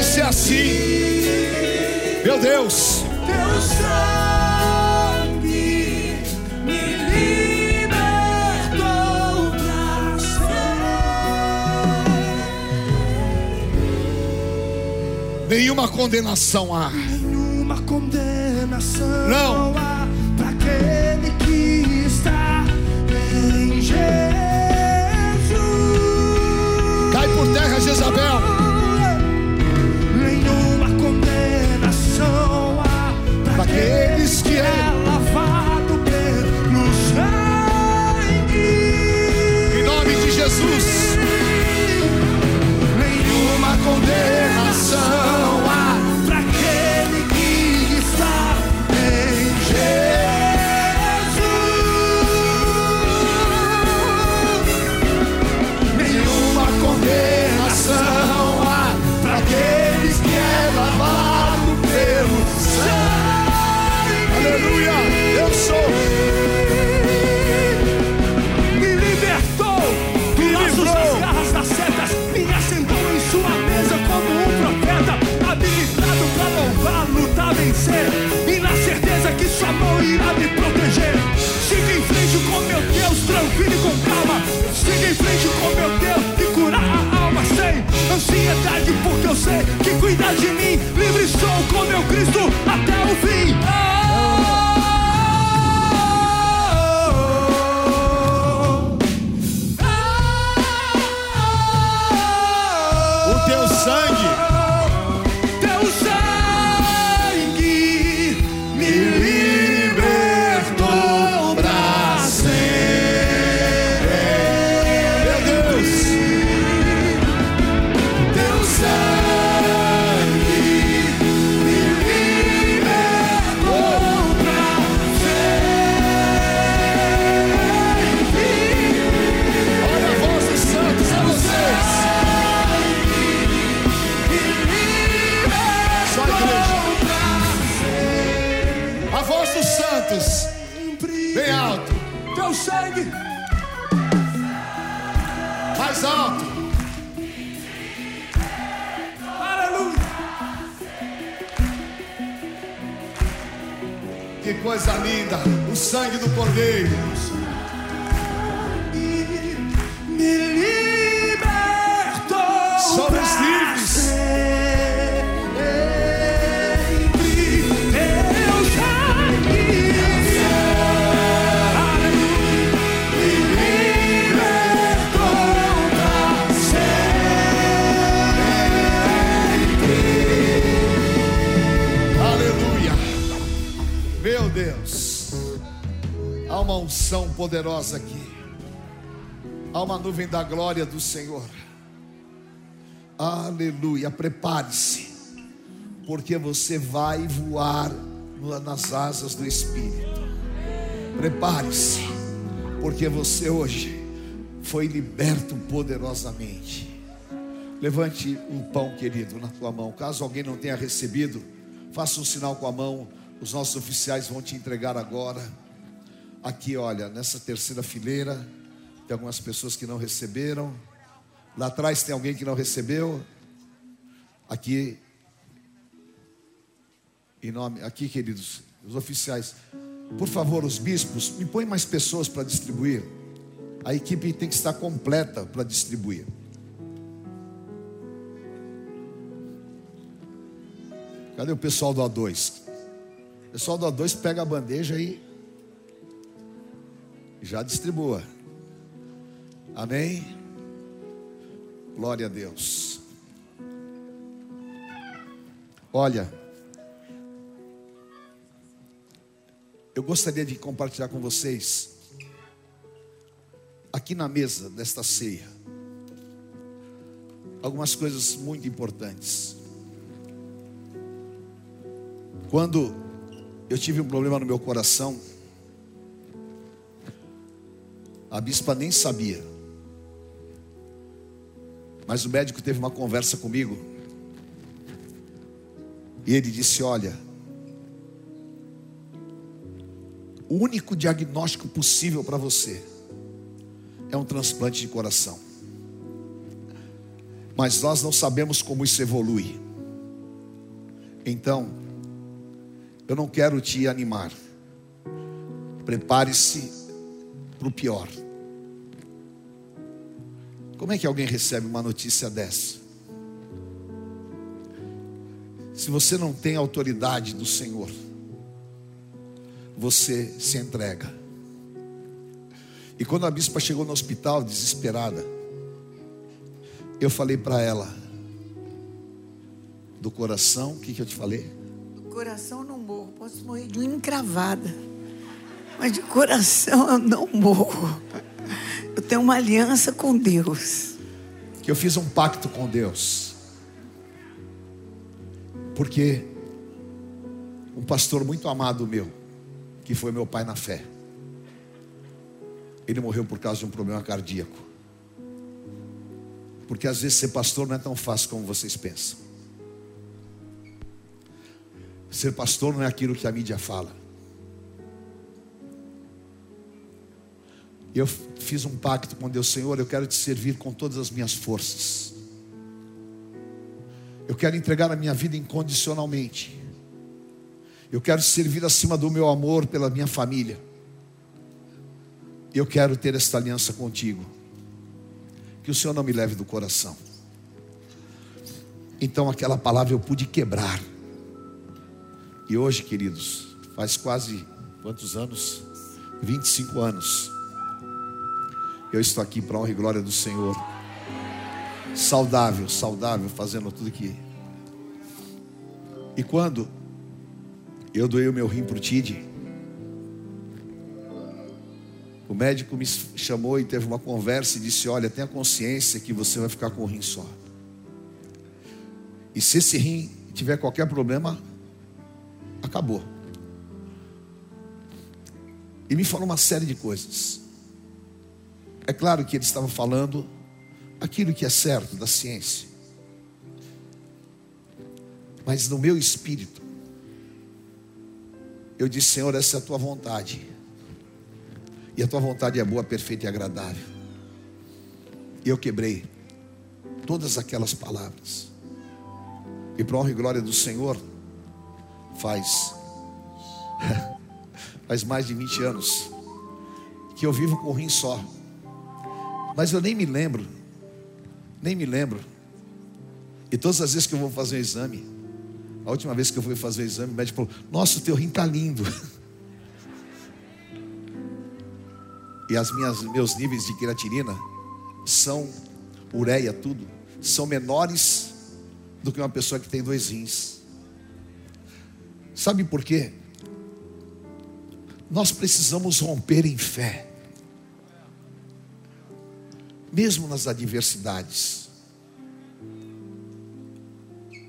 Vai ser assim, meu Deus. Teu sangue me libertou pra ser. Nenhuma condenação há. Nenhuma condenação Não. há para aquele que está em Jesus. Cai por terra, Jezabel. Pra para aqueles que é lavado pelo sangue. Em nome de Jesus. Nenhuma condenação irá me proteger. Siga em frente com meu Deus, tranquilo e com calma. Siga em frente com meu Deus e curar a alma sem ansiedade, porque eu sei que cuida de mim. Livre sou com meu Cristo até o fim. Poderosa aqui. Há uma nuvem da glória do Senhor. Aleluia. Prepare-se. Porque você vai voar nas asas do Espírito. Prepare-se. Porque você hoje foi liberto poderosamente. Levante o pão, querido, na tua mão. Caso alguém não tenha recebido, faça um sinal com a mão. Os nossos oficiais vão te entregar agora. Aqui, olha, nessa terceira fileira, tem algumas pessoas que não receberam. Lá atrás tem alguém que não recebeu. Aqui, em nome, aqui, queridos, os oficiais. Por favor, os bispos, me põe mais pessoas para distribuir. A equipe tem que estar completa para distribuir. Cadê o pessoal do A2? O pessoal do A2 pega a bandeja e já distribua. Amém? Glória a Deus. Olha, eu gostaria de compartilhar com vocês, aqui na mesa desta ceia, algumas coisas muito importantes. Quando eu tive um problema no meu coração, a bispa nem sabia. Mas o médico teve uma conversa comigo. E ele disse: Olha, o único diagnóstico possível para você é um transplante de coração. Mas nós não sabemos como isso evolui. Então, eu não quero te animar. Prepare-se para o pior. Como é que alguém recebe uma notícia dessa? Se você não tem autoridade do Senhor, você se entrega. E quando a bispa chegou no hospital, desesperada, eu falei para ela, do coração, o que, que eu te falei? Do coração eu não morro, posso morrer de uma encravada, mas de coração eu não morro. Eu tenho uma aliança com Deus. Que eu fiz um pacto com Deus. Porque um pastor muito amado meu, que foi meu pai na fé, ele morreu por causa de um problema cardíaco. Porque às vezes ser pastor não é tão fácil como vocês pensam. Ser pastor não é aquilo que a mídia fala. Eu fiz um pacto com Deus, Senhor, eu quero te servir com todas as minhas forças. Eu quero entregar a minha vida incondicionalmente. Eu quero servir acima do meu amor pela minha família. Eu quero ter esta aliança contigo. Que o Senhor não me leve do coração. Então aquela palavra eu pude quebrar. E hoje, queridos, faz quase quantos anos? 25 anos. Eu estou aqui para honra e glória do Senhor. Saudável, saudável, fazendo tudo que. E quando eu doei o meu rim para o Tid, o médico me chamou e teve uma conversa e disse: Olha, tenha consciência que você vai ficar com o rim só. E se esse rim tiver qualquer problema, acabou. E me falou uma série de coisas. É claro que ele estava falando aquilo que é certo da ciência. Mas no meu espírito, eu disse: Senhor, essa é a tua vontade. E a tua vontade é boa, perfeita e agradável. E eu quebrei todas aquelas palavras. E para honra e glória do Senhor, faz [LAUGHS] faz mais de 20 anos que eu vivo com um rim só. Mas eu nem me lembro, nem me lembro. E todas as vezes que eu vou fazer o exame, a última vez que eu fui fazer o exame, o médico falou: Nossa, o teu rim está lindo. [LAUGHS] E as minhas, meus níveis de creatinina são ureia, tudo, são menores do que uma pessoa que tem dois rins. Sabe por quê? Nós precisamos romper em fé, mesmo nas adversidades.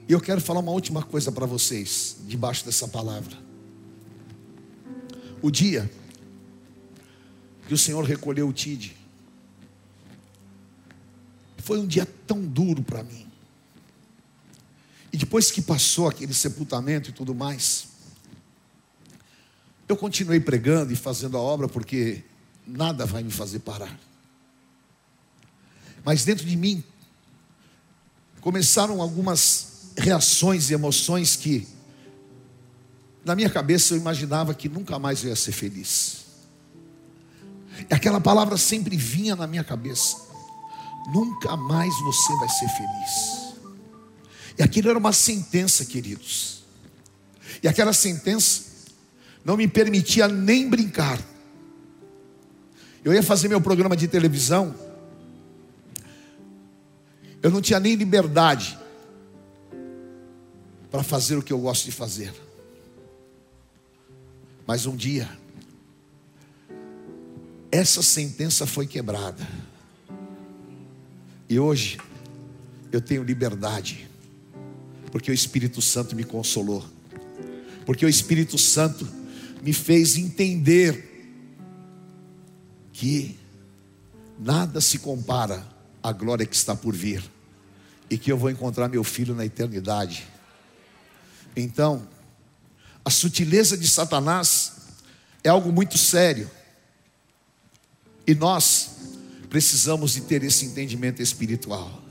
E eu quero falar uma última coisa para vocês, debaixo dessa palavra. O dia que o Senhor recolheu o Tide. Foi um dia tão duro para mim. E depois que passou aquele sepultamento e tudo mais, eu continuei pregando e fazendo a obra porque nada vai me fazer parar. Mas dentro de mim começaram algumas reações e emoções que na minha cabeça eu imaginava que nunca mais eu ia ser feliz. E aquela palavra sempre vinha na minha cabeça: nunca mais você vai ser feliz. E aquilo era uma sentença, queridos. E aquela sentença não me permitia nem brincar. Eu ia fazer meu programa de televisão, eu não tinha nem liberdade para fazer o que eu gosto de fazer. Mas um dia, essa sentença foi quebrada. E hoje eu tenho liberdade, porque o Espírito Santo me consolou, porque o Espírito Santo me fez entender que nada se compara à glória que está por vir. e que eu vou encontrar meu filho na eternidade. Então, a sutileza de Satanás é algo muito sério. E nós precisamos de ter esse entendimento espiritual.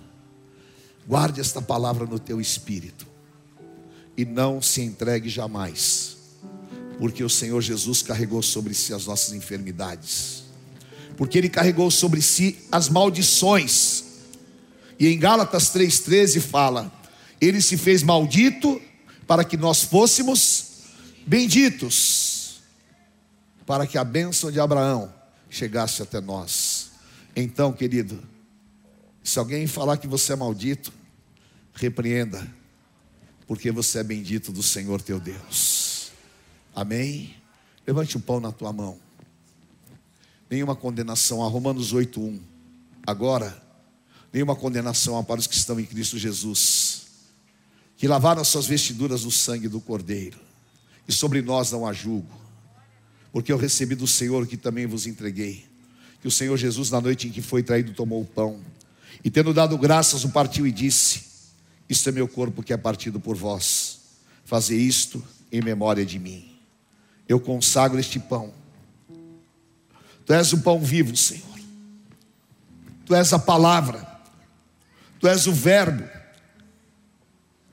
Guarde esta palavra no teu espírito e não se entregue jamais, porque o Senhor Jesus carregou sobre si as nossas enfermidades, porque Ele carregou sobre si as maldições. E em Gálatas 3,13 fala: Ele se fez maldito para que nós fôssemos benditos, para que a bênção de Abraão chegasse até nós. Então, querido, se alguém falar que você é maldito, repreenda, porque você é bendito do Senhor teu Deus. Amém? Levante o pão na tua mão. Nenhuma condenação a Romanos 8:1. Agora, nenhuma condenação há para os que estão em Cristo Jesus, que lavaram as suas vestiduras no sangue do Cordeiro. E sobre nós não há julgo, porque eu recebi do Senhor que também vos entreguei. Que o Senhor Jesus, na noite em que foi traído, tomou o pão e, tendo dado graças, o partiu e disse: Isto é meu corpo que é partido por vós. Fazer isto em memória de mim. Eu consagro este pão. Tu és o pão vivo, Senhor. Tu és a palavra. Tu és o Verbo.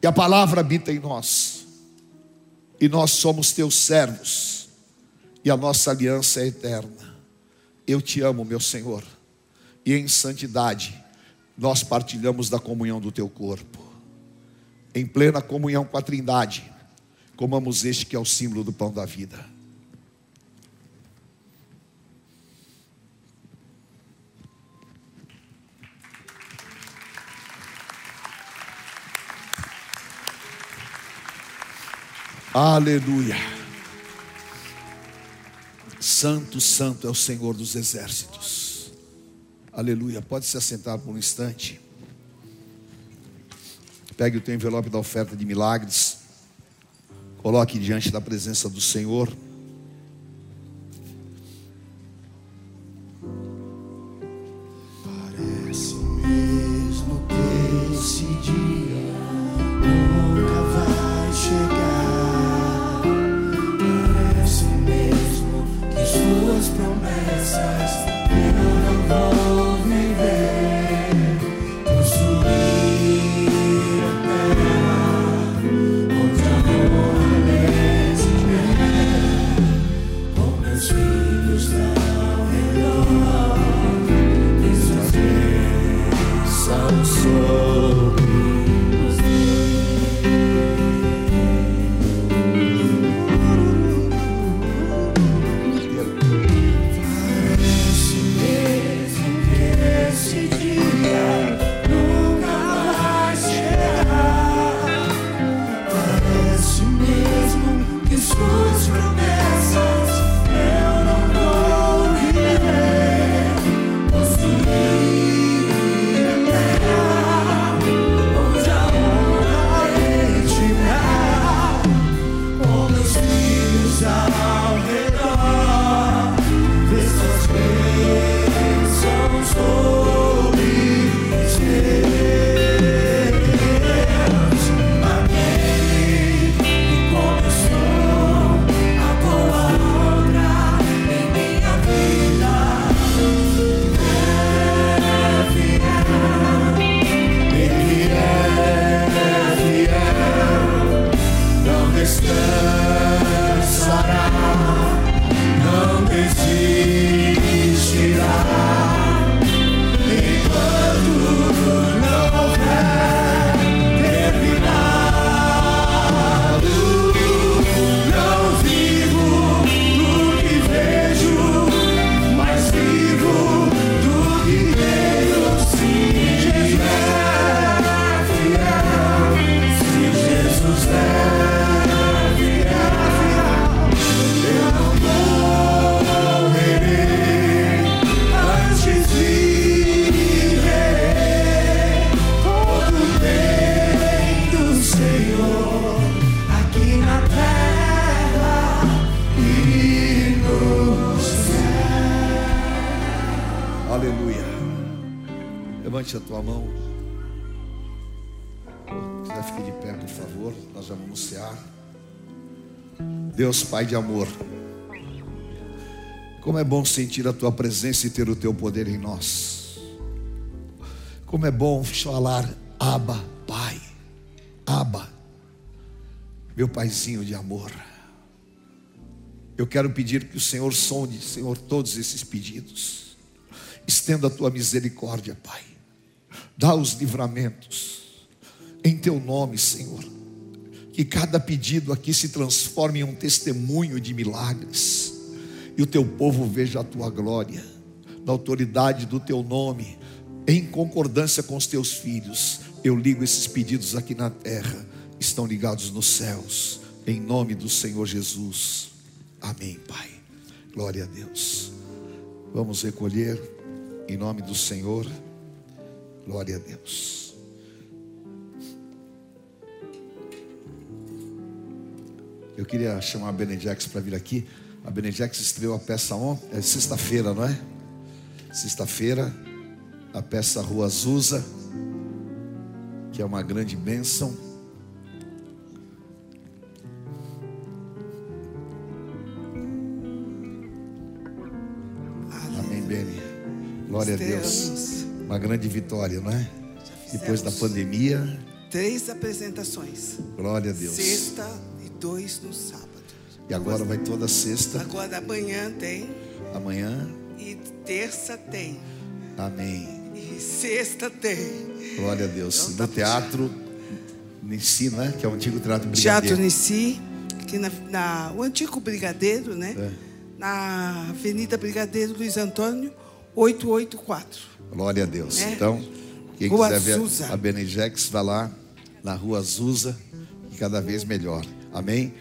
E a palavra habita em nós. E nós somos teus servos. E a nossa aliança é eterna. Eu te amo, meu Senhor. E em santidade nós partilhamos da comunhão do teu corpo. Em plena comunhão com a Trindade, comamos este que é o símbolo do pão da vida. Aleluia. Santo, santo é o Senhor dos exércitos. Aleluia. Pode se assentar por um instante. Pegue o teu envelope da oferta de milagres. Coloque diante da presença do Senhor. Parece mesmo que esse dia Deus, Pai de amor. Como é bom sentir a tua presença e ter o teu poder em nós. Como é bom falar, Abba, Pai. Abba, meu paizinho de amor. Eu quero pedir que o Senhor sonde, Senhor, todos esses pedidos. Estenda a tua misericórdia, Pai. Dá os livramentos. Em teu nome, Senhor. Que cada pedido aqui se transforme em um testemunho de milagres e o teu povo veja a tua glória, na autoridade do teu nome, em concordância com os teus filhos. Eu ligo esses pedidos aqui na terra, estão ligados nos céus, em nome do Senhor Jesus. Amém, Pai. Glória a Deus. Vamos recolher em nome do Senhor. Glória a Deus. Eu queria chamar a Benedex para vir aqui. A Benedex estreou a peça ontem, é sexta-feira, não é? Sexta-feira, a peça Rua Azusa, que é uma grande bênção. Amém, Beni. Glória a Deus. Uma grande vitória, não é? Depois da pandemia. Três apresentações. Glória a Deus. Sexta dois no sábado. E agora vai toda sexta. Agora amanhã tem. Amanhã. E terça tem. Amém. E sexta tem. Glória a Deus. Então no tá teatro Nissi, né? Que é o antigo teatro Brigadeiro. Teatro Nissi, aqui na, na- o antigo Brigadeiro, né? É. Na Avenida Brigadeiro Luiz Antônio, 884. Glória a Deus. É. Então, quem Rua quiser ver Azusa. a Benejex, vai lá na Rua Azusa e cada vez melhor. Amém?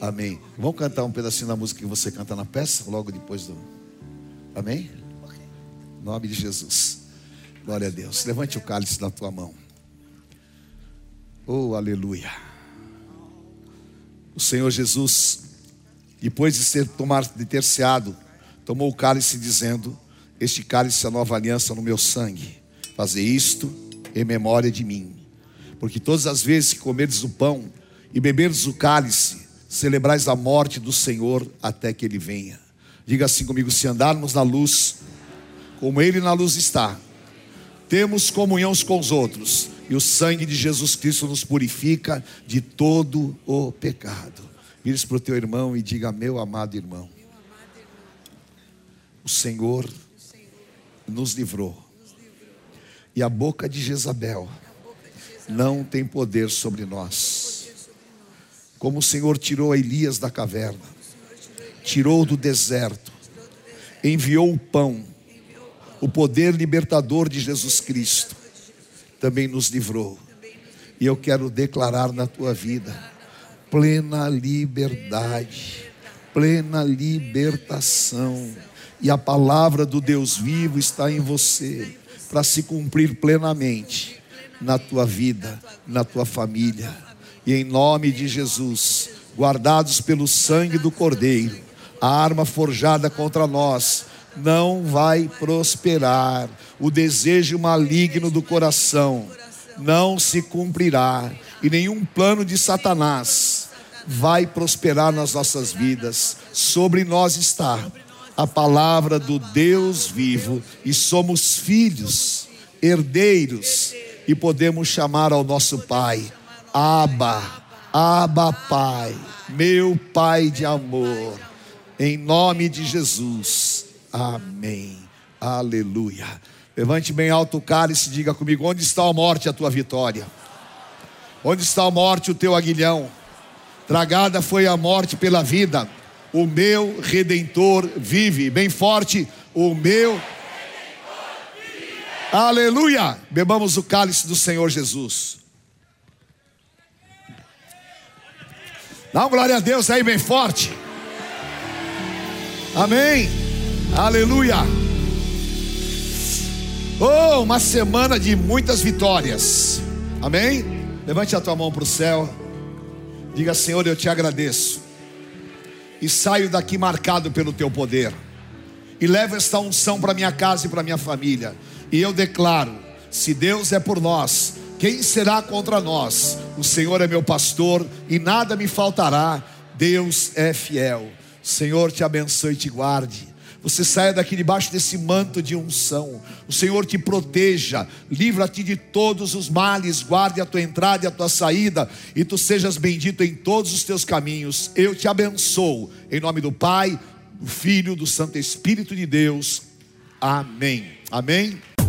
Amém. Vamos cantar um pedacinho da música que você canta na peça, logo depois do. Amém? Em nome de Jesus. Glória a Deus. Levante o cálice na tua mão. Oh, aleluia. O Senhor Jesus, depois de ser tomar de ter ceado, tomou o cálice dizendo: Este cálice é a nova aliança no meu sangue. Fazer isto em memória de mim. Porque todas as vezes que comerdes o pão e beberdes o cálice, celebrais a morte do Senhor até que ele venha. Diga assim comigo: se andarmos na luz, como ele na luz está, temos comunhão com os outros, e o sangue de Jesus Cristo nos purifica de todo o pecado. Vire para o teu irmão e diga: Meu amado irmão, o Senhor nos livrou, e a boca de Jezabel não tem poder sobre nós. Como o Senhor tirou Elias da caverna, tirou do deserto, enviou o pão, o poder libertador de Jesus Cristo, também nos livrou. E eu quero declarar na tua vida plena liberdade, plena libertação. E a palavra do Deus vivo está em você para se cumprir plenamente na tua vida, na tua família. E em nome de Jesus, guardados pelo sangue do Cordeiro, a arma forjada contra nós não vai prosperar. O desejo maligno do coração não se cumprirá, e nenhum plano de Satanás vai prosperar nas nossas vidas. Sobre nós está a palavra do Deus vivo, e somos filhos, herdeiros, e podemos chamar ao nosso Pai, Abba, Abba Pai, meu Pai de amor, em nome de Jesus. Amém. Aleluia. Levante bem alto o cálice e diga comigo: onde está a morte, a tua vitória? Onde está a morte, o teu aguilhão? Tragada foi a morte pela vida, o meu redentor vive. Bem forte, o meu. Aleluia! Bebamos o cálice do Senhor Jesus. Dá uma glória a Deus aí, bem forte. Amém. Aleluia. Oh, uma semana de muitas vitórias. Amém? Levante a tua mão para o céu. Diga, Senhor, eu te agradeço. E saio daqui marcado pelo teu poder. E levo esta unção para minha casa e para minha família. E eu declaro: se Deus é por nós, quem será contra nós? O Senhor é meu pastor e nada me faltará. Deus é fiel. O Senhor te abençoe e te guarde. Você saia daqui debaixo desse manto de unção. O Senhor te proteja, livra-te de todos os males, guarde a tua entrada e a tua saída, e tu sejas bendito em todos os teus caminhos. Eu te abençoo, em nome do Pai, do Filho, do Santo Espírito de Deus. Amém. Amém.